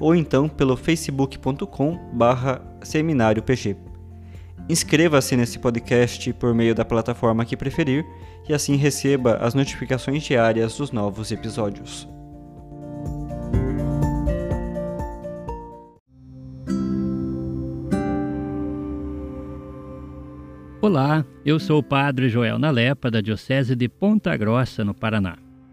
ou então pelo facebook.com barra seminário PG. Inscreva-se nesse podcast por meio da plataforma que preferir e assim receba as notificações diárias dos novos episódios. Olá, eu sou o Padre Joel Nalepa, da Diocese de Ponta Grossa, no Paraná.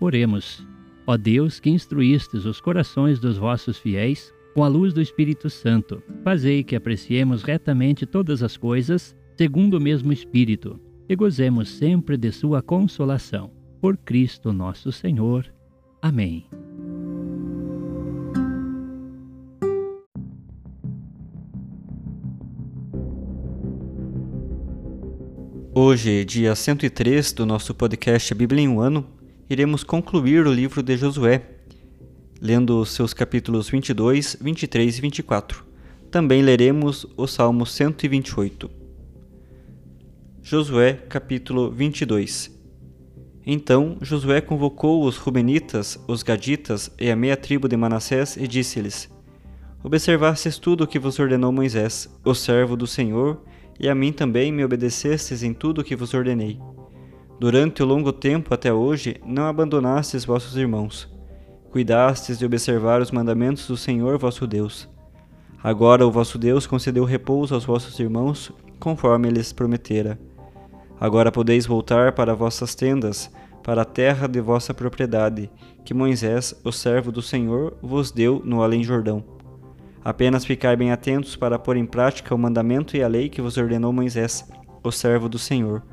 Oremos. Ó Deus, que instruístes os corações dos vossos fiéis com a luz do Espírito Santo, fazei que apreciemos retamente todas as coisas, segundo o mesmo Espírito, e gozemos sempre de sua consolação. Por Cristo nosso Senhor. Amém. Hoje, dia 103 do nosso podcast Bíblia em um ano, iremos concluir o livro de Josué, lendo seus capítulos 22, 23 e 24. Também leremos o Salmo 128. Josué, capítulo 22 Então Josué convocou os Rubenitas, os Gaditas e a meia tribo de Manassés e disse-lhes: Observastes tudo o que vos ordenou Moisés, o servo do Senhor, e a mim também me obedecestes em tudo o que vos ordenei. Durante o longo tempo até hoje, não abandonastes vossos irmãos. Cuidastes de observar os mandamentos do Senhor vosso Deus. Agora o vosso Deus concedeu repouso aos vossos irmãos, conforme lhes prometera. Agora podeis voltar para vossas tendas, para a terra de vossa propriedade, que Moisés, o servo do Senhor, vos deu no além-Jordão. Apenas ficai bem atentos para pôr em prática o mandamento e a lei que vos ordenou Moisés, o servo do Senhor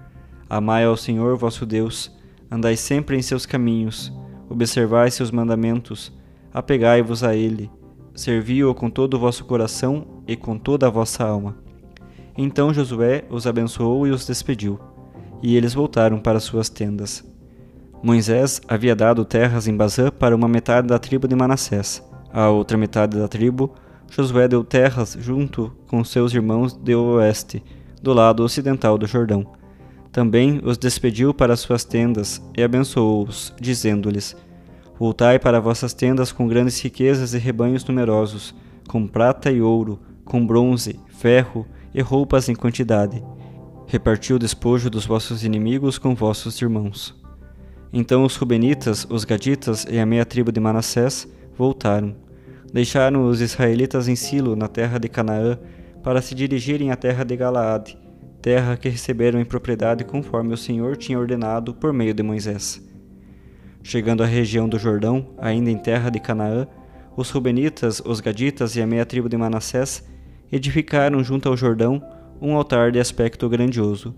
Amai ao Senhor vosso Deus, andai sempre em seus caminhos, observai seus mandamentos, apegai-vos a ele, servi-o com todo o vosso coração e com toda a vossa alma. Então Josué os abençoou e os despediu, e eles voltaram para suas tendas. Moisés havia dado terras em Bazã para uma metade da tribo de Manassés. A outra metade da tribo, Josué deu terras junto com seus irmãos de oeste, do lado ocidental do Jordão também os despediu para suas tendas e abençoou-os, dizendo-lhes: Voltai para vossas tendas com grandes riquezas e rebanhos numerosos, com prata e ouro, com bronze, ferro e roupas em quantidade. Repartiu o despojo dos vossos inimigos com vossos irmãos. Então os Rubenitas, os Gaditas e a meia tribo de Manassés voltaram. Deixaram os israelitas em Silo, na terra de Canaã, para se dirigirem à terra de Galaade terra que receberam em propriedade conforme o Senhor tinha ordenado por meio de Moisés. Chegando à região do Jordão, ainda em terra de Canaã, os Rubenitas, os Gaditas e a meia tribo de Manassés edificaram junto ao Jordão um altar de aspecto grandioso.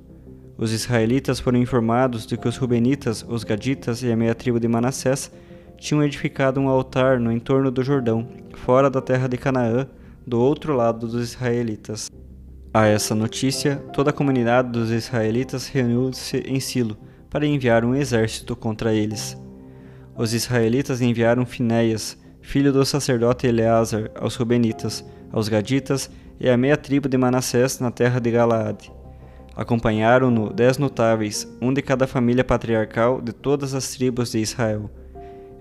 Os israelitas foram informados de que os Rubenitas, os Gaditas e a meia tribo de Manassés tinham edificado um altar no entorno do Jordão, fora da terra de Canaã, do outro lado dos israelitas. A essa notícia, toda a comunidade dos israelitas reuniu-se em Silo para enviar um exército contra eles. Os israelitas enviaram Finéias, filho do sacerdote Eleazar, aos Rubenitas, aos Gaditas e à meia tribo de Manassés na terra de Galaade. Acompanharam-no dez notáveis, um de cada família patriarcal de todas as tribos de Israel.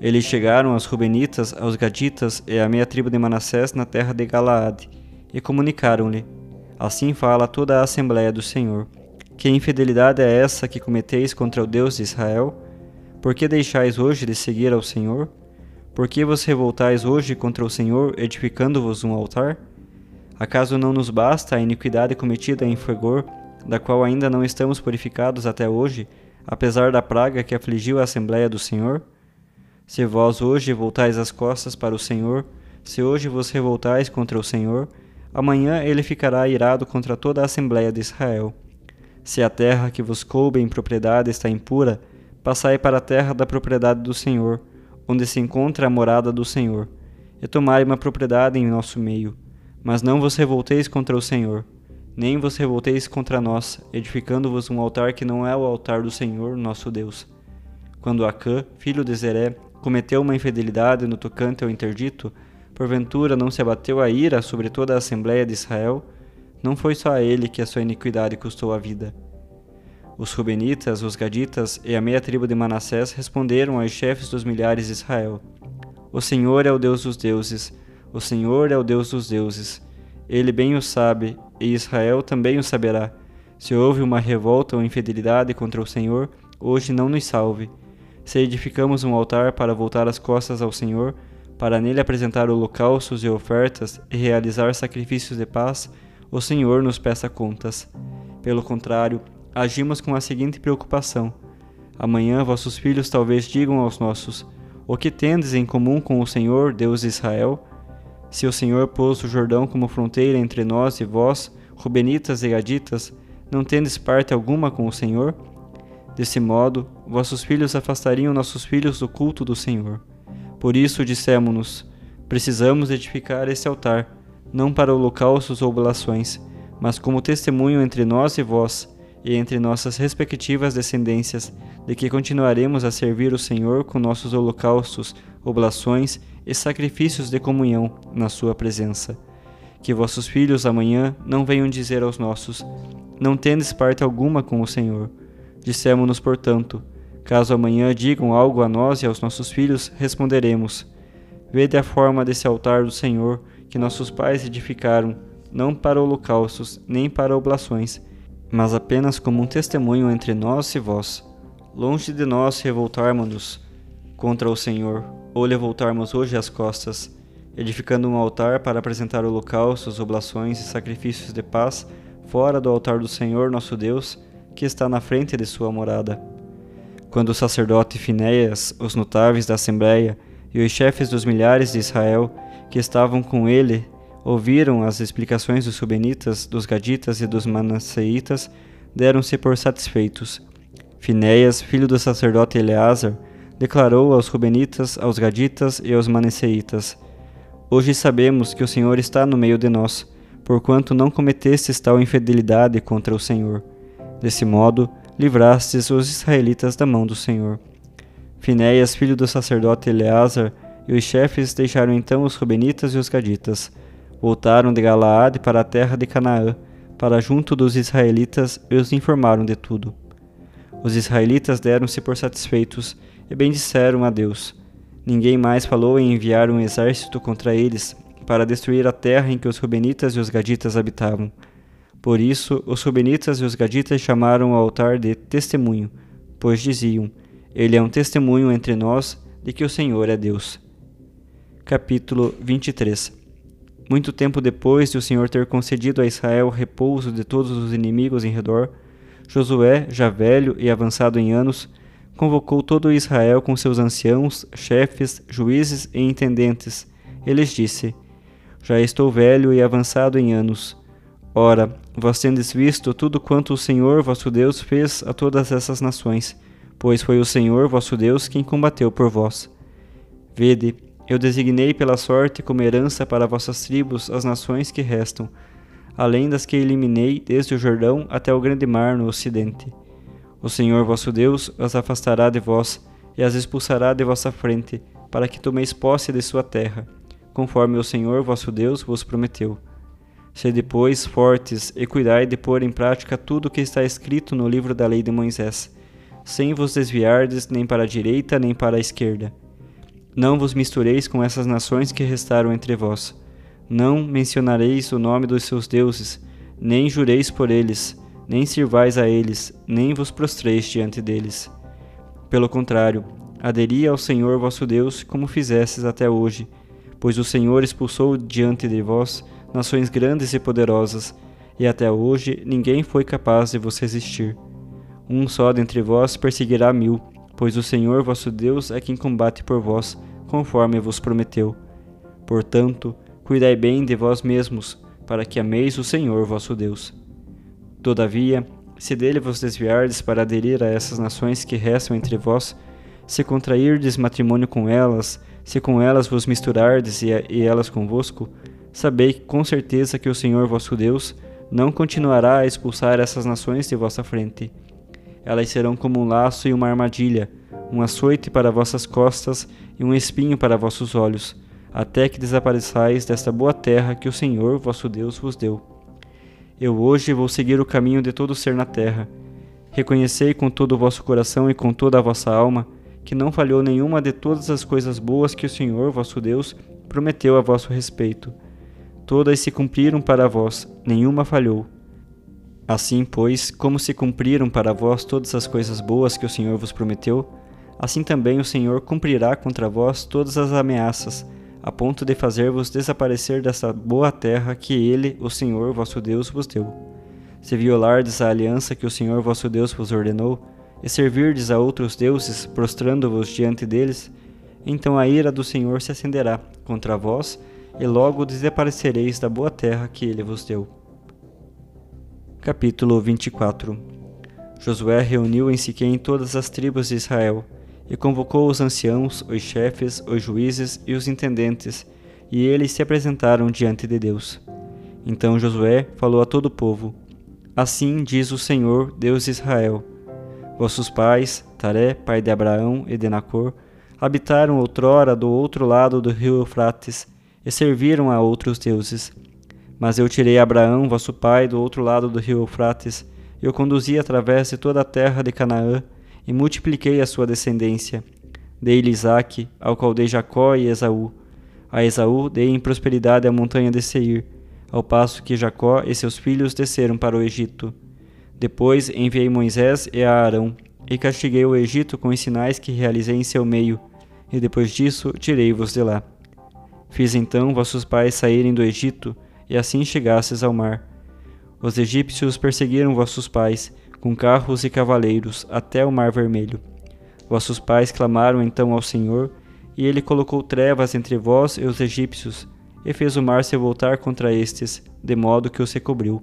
Eles chegaram aos Rubenitas, aos Gaditas e à meia tribo de Manassés na terra de Galaade, e comunicaram-lhe: Assim fala toda a Assembleia do Senhor. Que infidelidade é essa que cometeis contra o Deus de Israel? Por que deixais hoje de seguir ao Senhor? Por que vos revoltais hoje contra o Senhor, edificando-vos um altar? Acaso não nos basta a iniquidade cometida em Fegor, da qual ainda não estamos purificados até hoje, apesar da praga que afligiu a Assembleia do Senhor? Se vós hoje voltais as costas para o Senhor, se hoje vos revoltais contra o Senhor, amanhã ele ficará irado contra toda a Assembleia de Israel. Se a terra que vos coube em propriedade está impura, passai para a terra da propriedade do Senhor, onde se encontra a morada do Senhor, e tomai uma propriedade em nosso meio. Mas não vos revolteis contra o Senhor, nem vos revolteis contra nós, edificando-vos um altar que não é o altar do Senhor, nosso Deus. Quando Acã, filho de Zeré, cometeu uma infidelidade no tocante ao interdito, porventura não se abateu a ira sobre toda a Assembleia de Israel? Não foi só a ele que a sua iniquidade custou a vida. Os Rubenitas, os Gaditas e a meia tribo de Manassés responderam aos chefes dos milhares de Israel: O Senhor é o Deus dos deuses, o Senhor é o Deus dos deuses. Ele bem o sabe, e Israel também o saberá. Se houve uma revolta ou infidelidade contra o Senhor, hoje não nos salve. Se edificamos um altar para voltar as costas ao Senhor, para nele apresentar holocaustos e ofertas e realizar sacrifícios de paz, o Senhor nos peça contas. Pelo contrário, agimos com a seguinte preocupação: Amanhã vossos filhos talvez digam aos nossos: O que tendes em comum com o Senhor, Deus de Israel? Se o Senhor pôs o Jordão como fronteira entre nós e vós, Rubenitas e Gaditas, não tendes parte alguma com o Senhor? Desse modo, vossos filhos afastariam nossos filhos do culto do Senhor. Por isso dissemos-nos: precisamos edificar esse altar, não para holocaustos ou oblações, mas como testemunho entre nós e vós, e entre nossas respectivas descendências, de que continuaremos a servir o Senhor com nossos holocaustos, oblações e sacrifícios de comunhão na Sua presença. Que vossos filhos amanhã não venham dizer aos nossos: Não tendes parte alguma com o Senhor. Dissemos-nos, portanto, caso amanhã digam algo a nós e aos nossos filhos, responderemos: Vede a forma desse altar do Senhor que nossos pais edificaram, não para holocaustos, nem para oblações, mas apenas como um testemunho entre nós e vós. Longe de nós revoltarmos-nos contra o Senhor, ou lhe voltarmos hoje as costas, edificando um altar para apresentar holocaustos, oblações e sacrifícios de paz fora do altar do Senhor nosso Deus, que está na frente de sua morada. Quando o sacerdote Finéias, os notáveis da Assembleia e os chefes dos milhares de Israel que estavam com ele ouviram as explicações dos Subenitas, dos Gaditas e dos Manasseitas, deram-se por satisfeitos. Finéias, filho do sacerdote Eleazar, declarou aos Rubenitas, aos Gaditas e aos Manasseitas: Hoje sabemos que o Senhor está no meio de nós, porquanto não cometestes tal infidelidade contra o Senhor. Desse modo, livrastes os israelitas da mão do Senhor. Finéias, filho do sacerdote Eleazar, e os chefes deixaram então os Rubenitas e os Gaditas Voltaram de Galaade para a terra de Canaã, para junto dos israelitas, e os informaram de tudo. Os israelitas deram-se por satisfeitos e bendisseram a Deus. Ninguém mais falou em enviar um exército contra eles para destruir a terra em que os Rubenitas e os Gaditas habitavam. Por isso, os Rubenitas e os Gaditas chamaram o altar de testemunho, pois diziam: Ele é um testemunho entre nós de que o Senhor é Deus. Capítulo 23 muito tempo depois de o Senhor ter concedido a Israel repouso de todos os inimigos em redor, Josué, já velho e avançado em anos, convocou todo Israel com seus anciãos, chefes, juízes e intendentes. E lhes disse: Já estou velho e avançado em anos. Ora, vós tendes visto tudo quanto o Senhor vosso Deus fez a todas essas nações, pois foi o Senhor vosso Deus quem combateu por vós. Vede, eu designei pela sorte como herança para vossas tribos as nações que restam, além das que eliminei desde o Jordão até o grande mar no ocidente. O Senhor vosso Deus as afastará de vós e as expulsará de vossa frente, para que tomeis posse de sua terra, conforme o Senhor vosso Deus vos prometeu. Sede, pois, fortes e cuidai de pôr em prática tudo o que está escrito no livro da lei de Moisés, sem vos desviardes nem para a direita nem para a esquerda. Não vos mistureis com essas nações que restaram entre vós. Não mencionareis o nome dos seus deuses, nem jureis por eles, nem sirvais a eles, nem vos prostreis diante deles. Pelo contrário, aderi ao Senhor vosso Deus, como fizestes até hoje, pois o Senhor expulsou diante de vós nações grandes e poderosas, e até hoje ninguém foi capaz de vos resistir. Um só dentre vós perseguirá mil, pois o Senhor vosso Deus é quem combate por vós, conforme vos prometeu. Portanto, cuidai bem de vós mesmos, para que ameis o Senhor vosso Deus. Todavia, se dele vos desviardes para aderir a essas nações que restam entre vós, se contrairdes matrimônio com elas, se com elas vos misturardes e, elas convosco, sabei com certeza que o Senhor vosso Deus não continuará a expulsar essas nações de vossa frente. Elas serão como um laço e uma armadilha, um açoite para vossas costas e um espinho para vossos olhos, até que desapareçais desta boa terra que o Senhor vosso Deus vos deu. Eu hoje vou seguir o caminho de todo ser na terra. Reconhecei com todo o vosso coração e com toda a vossa alma que não falhou nenhuma de todas as coisas boas que o Senhor vosso Deus prometeu a vosso respeito. Todas se cumpriram para vós, nenhuma falhou. Assim, pois, como se cumpriram para vós todas as coisas boas que o Senhor vos prometeu, assim também o Senhor cumprirá contra vós todas as ameaças, a ponto de fazer-vos desaparecer dessa boa terra que ele, o Senhor vosso Deus, vos deu. Se violardes a aliança que o Senhor vosso Deus vos ordenou, e servirdes a outros deuses, prostrando-vos diante deles, então a ira do Senhor se acenderá contra vós, e logo desaparecereis da boa terra que ele vos deu. Capítulo 24 Josué reuniu em Siquém todas as tribos de Israel, e convocou os anciãos, os chefes, os juízes e os intendentes, e eles se apresentaram diante de Deus. Então Josué falou a todo o povo: Assim diz o Senhor, Deus de Israel: Vossos pais, Taré, pai de Abraão e de Nacor, habitaram outrora do outro lado do rio Eufrates e serviram a outros deuses. Mas eu tirei Abraão, vosso pai, do outro lado do rio Eufrates, e o conduzi através de toda a terra de Canaã, e multipliquei a sua descendência. Dei-lhe Isaque, ao qual dei Jacó e Esaú. A Esaú dei em prosperidade a montanha de Seir, ao passo que Jacó e seus filhos desceram para o Egito. Depois enviei Moisés e a Arão, e castiguei o Egito com os sinais que realizei em seu meio, e depois disso tirei-vos de lá. Fiz então vossos pais saírem do Egito, e assim chegasses ao mar. Os egípcios perseguiram vossos pais, com carros e cavaleiros, até o Mar Vermelho. Vossos pais clamaram então ao Senhor, e ele colocou trevas entre vós e os egípcios, e fez o mar se voltar contra estes, de modo que os recobriu.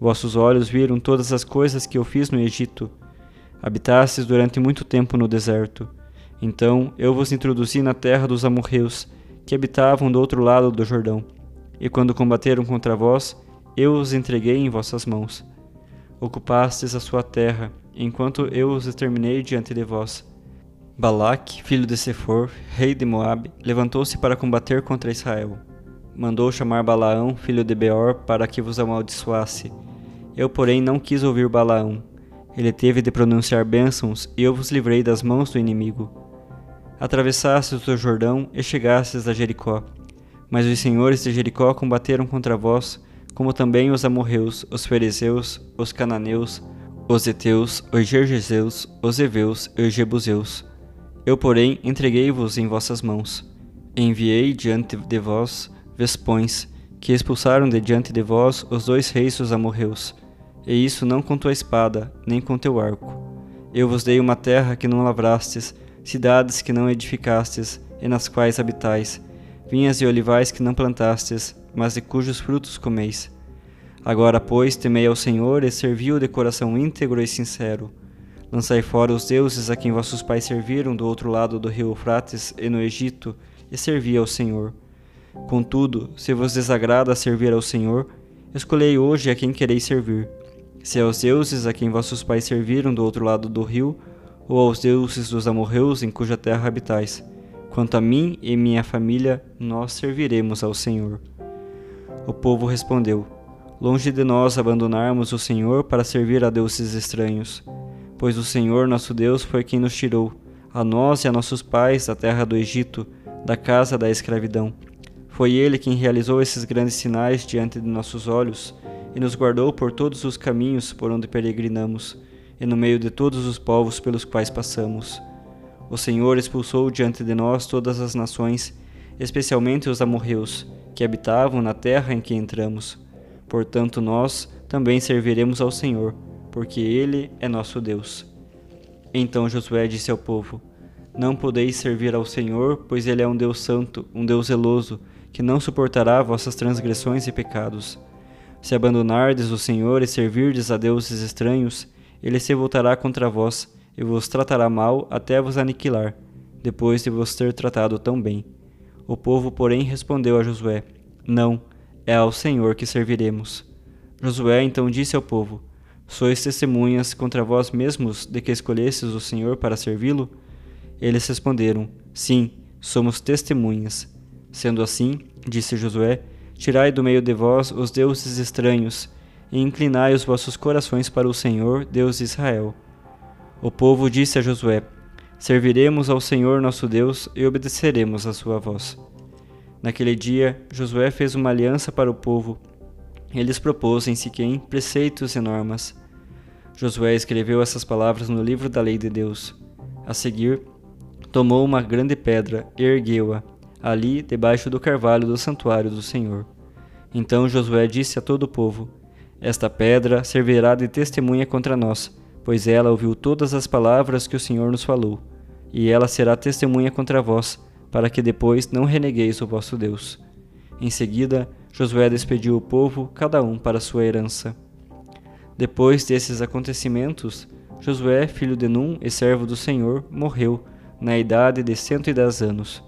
Vossos olhos viram todas as coisas que eu fiz no Egito. Habitastes durante muito tempo no deserto. Então eu vos introduzi na terra dos amorreus, que habitavam do outro lado do Jordão. E quando combateram contra vós, eu os entreguei em vossas mãos ocupastes a sua terra, enquanto eu os exterminei diante de vós. Balaque, filho de Sefor, rei de Moabe, levantou-se para combater contra Israel. Mandou chamar Balaão, filho de Beor, para que vos amaldiçoasse. Eu, porém, não quis ouvir Balaão. Ele teve de pronunciar bênçãos, e eu vos livrei das mãos do inimigo. Atravessastes o Jordão e chegastes a Jericó. Mas os senhores de Jericó combateram contra vós, como também os amorreus, os fariseus, os cananeus, os heteus, os gergeseus, os heveus e os jebuseus. Eu, porém, entreguei-vos em vossas mãos. Enviei diante de vós vespões, que expulsaram de diante de vós os dois reis dos amorreus. E isso não com tua espada, nem com teu arco. Eu vos dei uma terra que não lavrastes, cidades que não edificastes, e nas quais habitais, vinhas e olivais que não plantastes, mas de cujos frutos comeis. Agora, pois, temei ao Senhor e servi-o de coração íntegro e sincero. Lançai fora os deuses a quem vossos pais serviram do outro lado do rio Eufrates e no Egito, e servi ao Senhor. Contudo, se vos desagrada servir ao Senhor, escolhei hoje a quem quereis servir. Se aos deuses a quem vossos pais serviram do outro lado do rio, ou aos deuses dos amorreus em cuja terra habitais. Quanto a mim e minha família, nós serviremos ao Senhor. O povo respondeu: Longe de nós abandonarmos o Senhor para servir a deuses estranhos, pois o Senhor nosso Deus foi quem nos tirou, a nós e a nossos pais, da terra do Egito, da casa da escravidão. Foi ele quem realizou esses grandes sinais diante de nossos olhos e nos guardou por todos os caminhos por onde peregrinamos e no meio de todos os povos pelos quais passamos. O Senhor expulsou diante de nós todas as nações, especialmente os amorreus, que habitavam na terra em que entramos. Portanto, nós também serviremos ao Senhor, porque Ele é nosso Deus. Então Josué disse ao povo: Não podeis servir ao Senhor, pois Ele é um Deus santo, um Deus zeloso, que não suportará vossas transgressões e pecados. Se abandonardes o Senhor e servirdes a deuses estranhos, ele se voltará contra vós e vos tratará mal até vos aniquilar, depois de vos ter tratado tão bem. O povo, porém, respondeu a Josué: Não, é ao Senhor que serviremos. Josué então disse ao povo: Sois testemunhas contra vós mesmos de que escolhestes o Senhor para servi-lo? Eles responderam: Sim, somos testemunhas. Sendo assim, disse Josué, tirai do meio de vós os deuses estranhos e inclinai os vossos corações para o Senhor, Deus de Israel. O povo disse a Josué: Serviremos ao Senhor nosso Deus e obedeceremos à sua voz. Naquele dia, Josué fez uma aliança para o povo. Eles propôs em Siquém preceitos e normas. Josué escreveu essas palavras no livro da lei de Deus. A seguir, tomou uma grande pedra e ergueu-a, ali debaixo do carvalho do santuário do Senhor. Então Josué disse a todo o povo: Esta pedra servirá de testemunha contra nós, pois ela ouviu todas as palavras que o Senhor nos falou, e ela será testemunha contra vós, para que depois não renegueis o vosso Deus. Em seguida, Josué despediu o povo, cada um para sua herança. Depois desses acontecimentos, Josué, filho de Num e servo do Senhor, morreu, na idade de cento e dez anos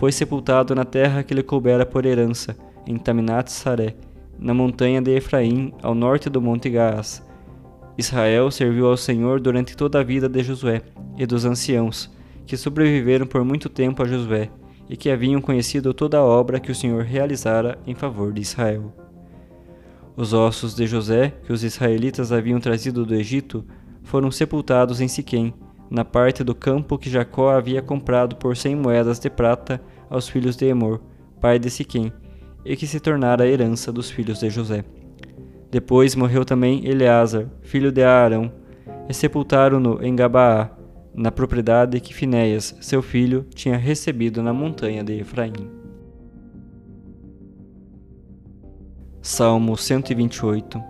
foi sepultado na terra que lhe coubera por herança, em Taminat Saré, na montanha de Efraim, ao norte do monte Gaás. Israel serviu ao Senhor durante toda a vida de Josué e dos anciãos, que sobreviveram por muito tempo a Josué, e que haviam conhecido toda a obra que o Senhor realizara em favor de Israel. Os ossos de José, que os israelitas haviam trazido do Egito, foram sepultados em Siquém, na parte do campo que Jacó havia comprado por cem moedas de prata aos filhos de Emor, pai de Siquém, e que se tornara a herança dos filhos de José. Depois morreu também Eleazar, filho de Arão, e sepultaram-no em Gabaá, na propriedade que Finéias, seu filho, tinha recebido na montanha de Efraim. Salmo 128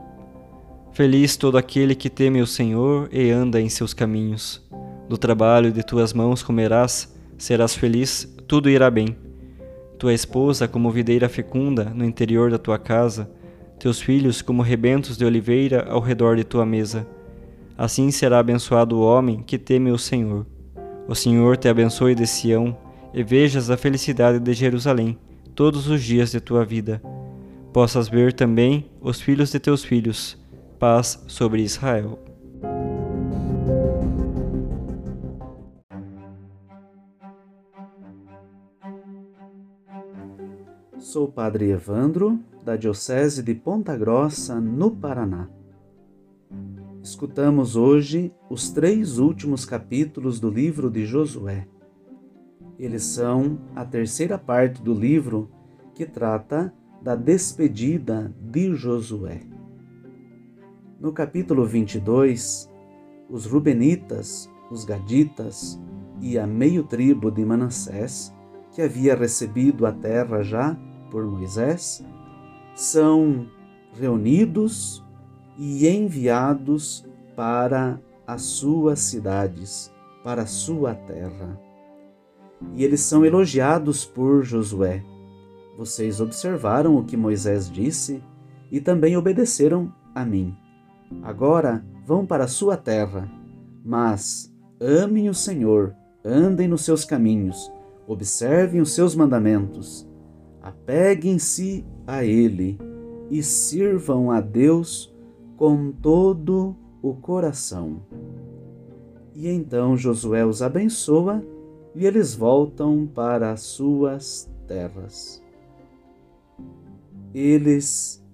Feliz todo aquele que teme o Senhor e anda em seus caminhos. Do trabalho de tuas mãos comerás, serás feliz, tudo irá bem. Tua esposa, como videira fecunda no interior da tua casa, teus filhos, como rebentos de oliveira ao redor de tua mesa. Assim será abençoado o homem que teme o Senhor. O Senhor te abençoe de Sião, e vejas a felicidade de Jerusalém todos os dias de tua vida. Possas ver também os filhos de teus filhos. Paz sobre Israel. Sou o Padre Evandro, da Diocese de Ponta Grossa, no Paraná. Escutamos hoje os três últimos capítulos do livro de Josué. Eles são a terceira parte do livro que trata da despedida de Josué. No capítulo 22, os Rubenitas, os Gaditas e a meio tribo de Manassés, que havia recebido a terra já por Moisés, são reunidos e enviados para as suas cidades, para a sua terra. E eles são elogiados por Josué. Vocês observaram o que Moisés disse e também obedeceram a mim. Agora vão para a sua terra, mas amem o Senhor, andem nos seus caminhos, observem os seus mandamentos apeguem-se a Ele e sirvam a Deus com todo o coração. E então Josué os abençoa e eles voltam para as suas terras. eles,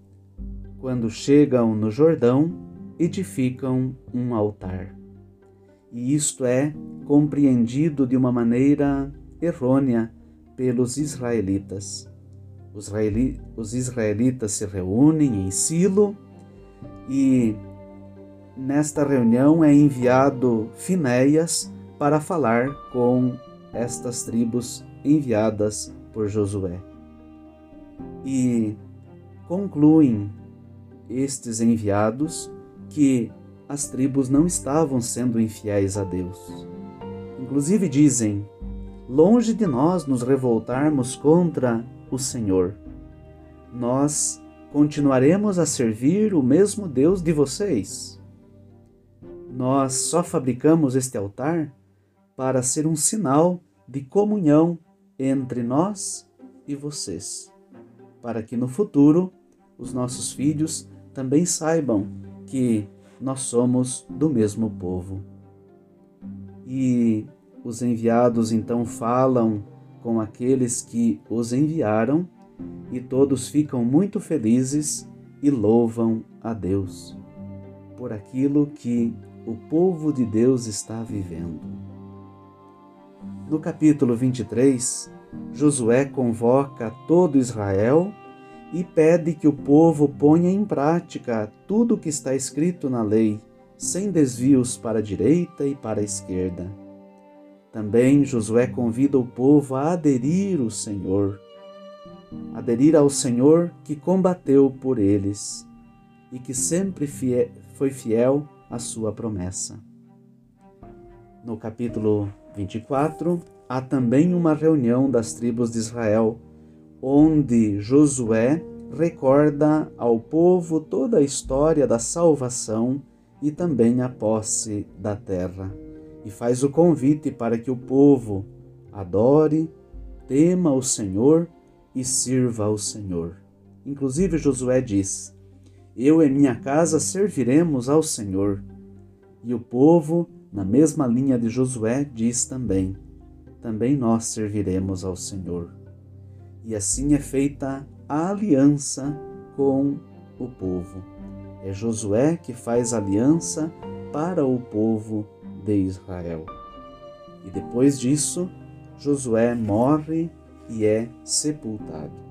quando chegam no Jordão, edificam um altar. E isto é compreendido de uma maneira errônea pelos israelitas. Os, israeli os israelitas se reúnem em Silo e nesta reunião é enviado Finéias para falar com estas tribos enviadas por Josué. E concluem estes enviados que as tribos não estavam sendo infiéis a Deus. Inclusive dizem: longe de nós nos revoltarmos contra o Senhor, nós continuaremos a servir o mesmo Deus de vocês. Nós só fabricamos este altar para ser um sinal de comunhão entre nós e vocês, para que no futuro os nossos filhos também saibam que nós somos do mesmo povo. E os enviados então falam com aqueles que os enviaram, e todos ficam muito felizes e louvam a Deus por aquilo que o povo de Deus está vivendo. No capítulo 23, Josué convoca todo Israel e pede que o povo ponha em prática tudo o que está escrito na lei, sem desvios para a direita e para a esquerda. Também Josué convida o povo a aderir ao Senhor, aderir ao Senhor que combateu por eles e que sempre foi fiel à sua promessa. No capítulo 24, há também uma reunião das tribos de Israel, onde Josué recorda ao povo toda a história da salvação e também a posse da terra, e faz o convite para que o povo adore, tema o Senhor e sirva ao Senhor. Inclusive Josué diz: Eu e minha casa serviremos ao Senhor. E o povo na mesma linha de Josué, diz também: também nós serviremos ao Senhor. E assim é feita a aliança com o povo. É Josué que faz aliança para o povo de Israel. E depois disso, Josué morre e é sepultado.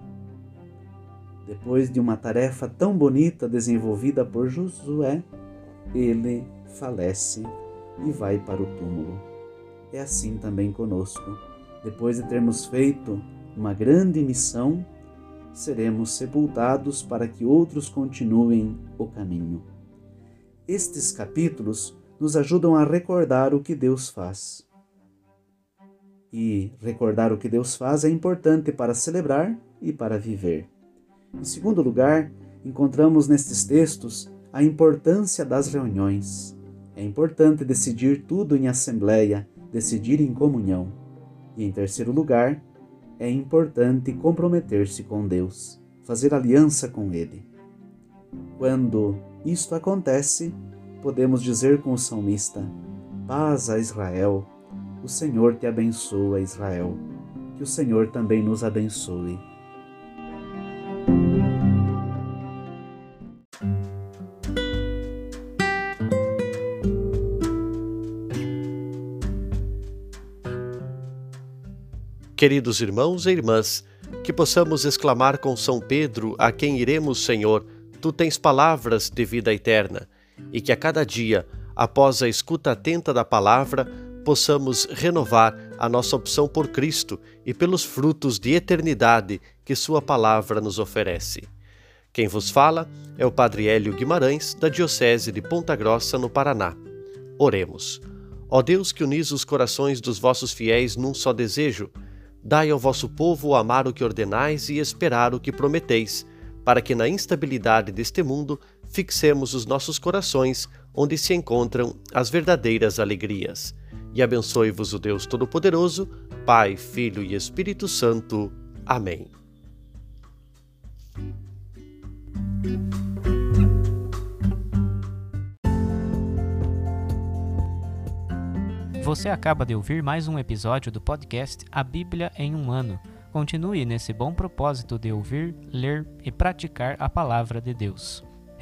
Depois de uma tarefa tão bonita desenvolvida por Josué, ele falece e vai para o túmulo. É assim também conosco. Depois de termos feito uma grande missão, seremos sepultados para que outros continuem o caminho. Estes capítulos nos ajudam a recordar o que Deus faz. E recordar o que Deus faz é importante para celebrar e para viver. Em segundo lugar, encontramos nestes textos a importância das reuniões. É importante decidir tudo em assembleia, decidir em comunhão. E em terceiro lugar, é importante comprometer-se com Deus, fazer aliança com Ele. Quando isto acontece, podemos dizer com o salmista: Paz a Israel, o Senhor te abençoa, Israel. Que o Senhor também nos abençoe. Queridos irmãos e irmãs, que possamos exclamar com São Pedro, a quem iremos, Senhor, tu tens palavras de vida eterna, e que a cada dia, após a escuta atenta da palavra, possamos renovar a nossa opção por Cristo e pelos frutos de eternidade que Sua palavra nos oferece. Quem vos fala é o Padre Hélio Guimarães, da Diocese de Ponta Grossa, no Paraná. Oremos. Ó Deus que unis os corações dos vossos fiéis num só desejo, Dai ao vosso povo amar o que ordenais e esperar o que prometeis, para que na instabilidade deste mundo fixemos os nossos corações onde se encontram as verdadeiras alegrias. E abençoe-vos o Deus Todo-Poderoso, Pai, Filho e Espírito Santo. Amém. Você acaba de ouvir mais um episódio do podcast A Bíblia em um Ano continue nesse bom propósito de ouvir, ler e praticar a palavra de Deus.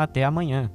Até amanhã!